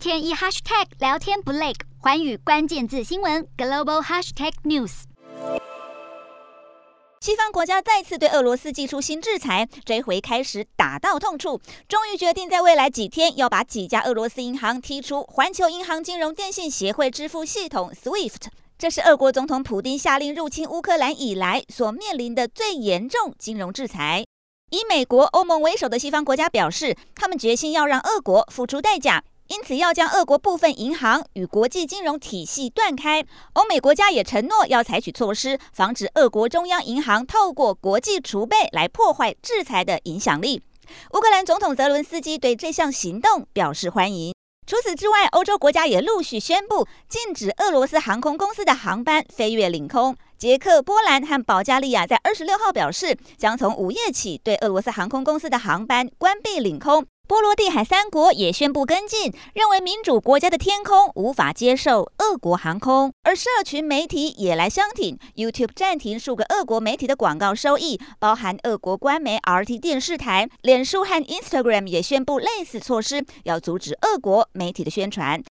天一 hashtag 聊天不累，寰宇关键字新闻 global hashtag news。西方国家再次对俄罗斯祭出新制裁，这回开始打到痛处，终于决定在未来几天要把几家俄罗斯银行踢出环球银行金融电信协会支付系统 SWIFT。这是俄国总统普丁下令入侵乌克兰以来所面临的最严重金融制裁。以美国、欧盟为首的西方国家表示，他们决心要让俄国付出代价，因此要将俄国部分银行与国际金融体系断开。欧美国家也承诺要采取措施，防止俄国中央银行透过国际储备来破坏制裁的影响力。乌克兰总统泽伦斯基对这项行动表示欢迎。除此之外，欧洲国家也陆续宣布禁止俄罗斯航空公司的航班飞越领空。捷克、波兰和保加利亚在二十六号表示，将从午夜起对俄罗斯航空公司的航班关闭领空。波罗的海三国也宣布跟进，认为民主国家的天空无法接受俄国航空。而社群媒体也来相挺，YouTube 暂停数个俄国媒体的广告收益，包含俄国官媒 RT 电视台。脸书和 Instagram 也宣布类似措施，要阻止俄国媒体的宣传。